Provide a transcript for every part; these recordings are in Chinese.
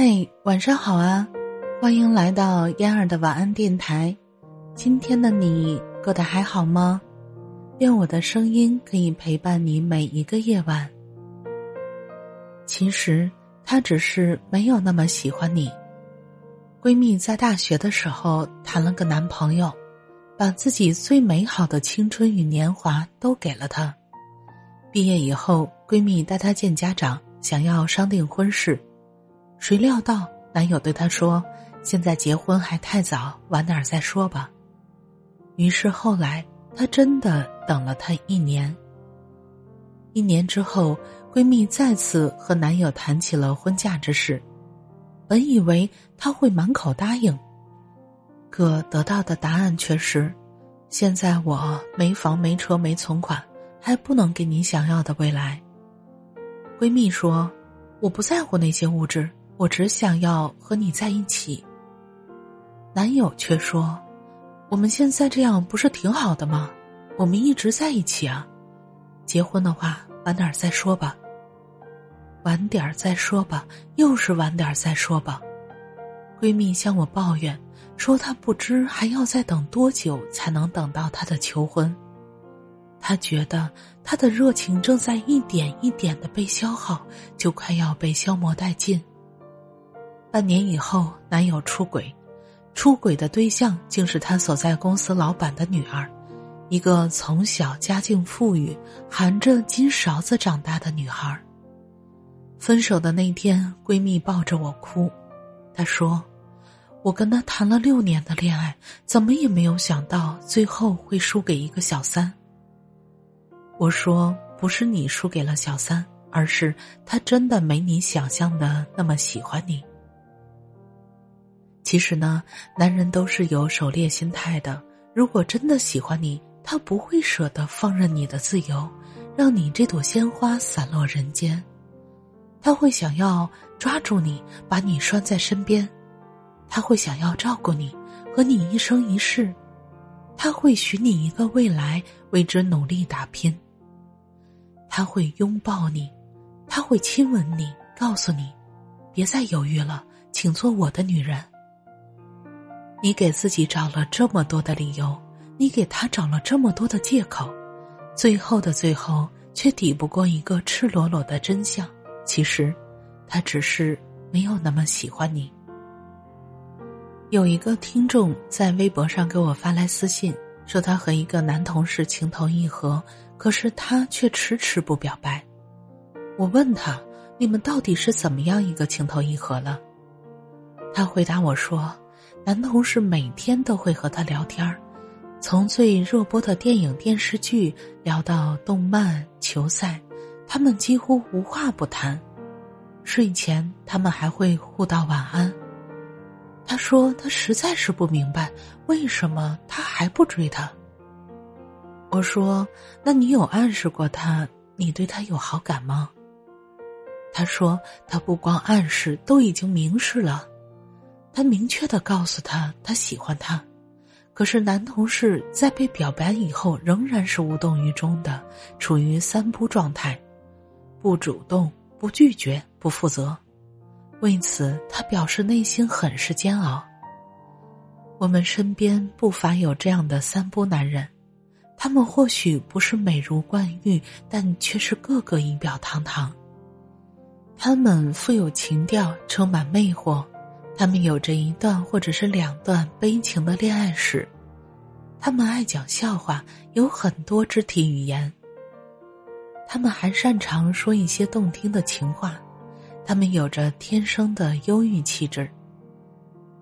嗨，晚上好啊！欢迎来到嫣儿的晚安电台。今天的你过得还好吗？愿我的声音可以陪伴你每一个夜晚。其实他只是没有那么喜欢你。闺蜜在大学的时候谈了个男朋友，把自己最美好的青春与年华都给了他。毕业以后，闺蜜带她见家长，想要商定婚事。谁料到男友对她说：“现在结婚还太早，晚点再说吧。”于是后来她真的等了他一年。一年之后，闺蜜再次和男友谈起了婚嫁之事，本以为他会满口答应，可得到的答案却是：“现在我没房没车没存款，还不能给你想要的未来。”闺蜜说：“我不在乎那些物质。”我只想要和你在一起。男友却说：“我们现在这样不是挺好的吗？我们一直在一起啊。结婚的话，晚点再说吧。晚点再说吧，又是晚点再说吧。”闺蜜向我抱怨说：“她不知还要再等多久才能等到他的求婚。她觉得她的热情正在一点一点的被消耗，就快要被消磨殆尽。”半年以后，男友出轨，出轨的对象竟是他所在公司老板的女儿，一个从小家境富裕、含着金勺子长大的女孩。分手的那天，闺蜜抱着我哭，她说：“我跟他谈了六年的恋爱，怎么也没有想到最后会输给一个小三。”我说：“不是你输给了小三，而是他真的没你想象的那么喜欢你。”其实呢，男人都是有狩猎心态的。如果真的喜欢你，他不会舍得放任你的自由，让你这朵鲜花散落人间。他会想要抓住你，把你拴在身边。他会想要照顾你，和你一生一世。他会许你一个未来，为之努力打拼。他会拥抱你，他会亲吻你，告诉你，别再犹豫了，请做我的女人。你给自己找了这么多的理由，你给他找了这么多的借口，最后的最后却抵不过一个赤裸裸的真相。其实，他只是没有那么喜欢你。有一个听众在微博上给我发来私信，说他和一个男同事情投意合，可是他却迟迟不表白。我问他：“你们到底是怎么样一个情投意合了？”他回答我说。男同事每天都会和他聊天儿，从最热播的电影电视剧聊到动漫球赛，他们几乎无话不谈。睡前他们还会互道晚安。他说他实在是不明白为什么他还不追他。我说那你有暗示过他你对他有好感吗？他说他不光暗示，都已经明示了。他明确的告诉他，他喜欢他，可是男同事在被表白以后，仍然是无动于衷的，处于三不状态：不主动、不拒绝、不负责。为此，他表示内心很是煎熬。我们身边不乏有这样的三不男人，他们或许不是美如冠玉，但却是个个仪表堂堂。他们富有情调，充满魅惑。他们有着一段或者是两段悲情的恋爱史，他们爱讲笑话，有很多肢体语言。他们还擅长说一些动听的情话，他们有着天生的忧郁气质。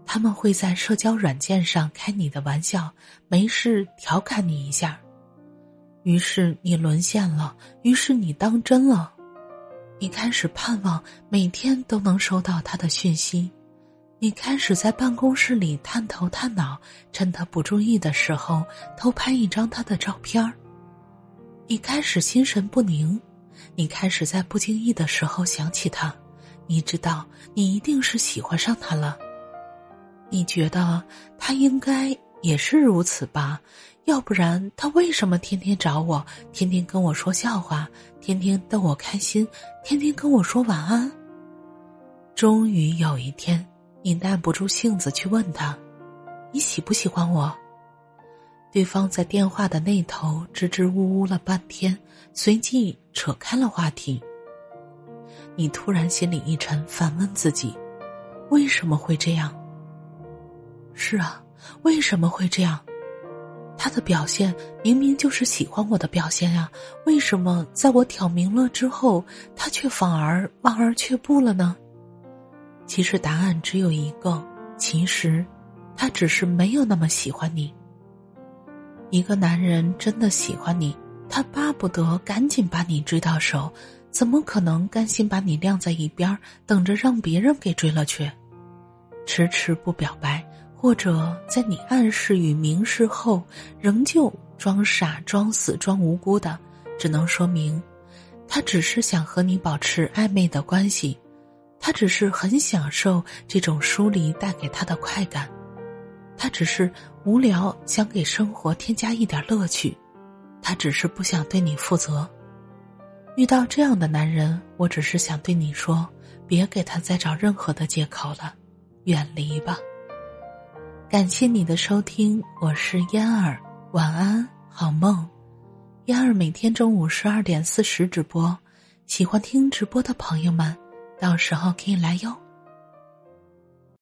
他们会在社交软件上开你的玩笑，没事调侃你一下，于是你沦陷了，于是你当真了，你开始盼望每天都能收到他的讯息。你开始在办公室里探头探脑，趁他不注意的时候偷拍一张他的照片儿。你开始心神不宁，你开始在不经意的时候想起他，你知道你一定是喜欢上他了。你觉得他应该也是如此吧？要不然他为什么天天找我，天天跟我说笑话，天天逗我开心，天天跟我说晚安？终于有一天，你耐不住性子去问他：“你喜不喜欢我？”对方在电话的那头支支吾吾了半天，随即扯开了话题。你突然心里一沉，反问自己：为什么会这样？是啊，为什么会这样？他的表现明明就是喜欢我的表现呀，为什么在我挑明了之后，他却反而望而却步了呢？其实答案只有一个，其实，他只是没有那么喜欢你。一个男人真的喜欢你，他巴不得赶紧把你追到手，怎么可能甘心把你晾在一边，等着让别人给追了去？迟迟不表白，或者在你暗示与明示后，仍旧装傻、装死、装无辜的，只能说明，他只是想和你保持暧昧的关系，他只是很享受这种疏离带给他的快感。他只是无聊，想给生活添加一点乐趣。他只是不想对你负责。遇到这样的男人，我只是想对你说：别给他再找任何的借口了，远离吧。感谢你的收听，我是嫣儿，晚安，好梦。嫣儿每天中午十二点四十直播，喜欢听直播的朋友们，到时候可以来哟。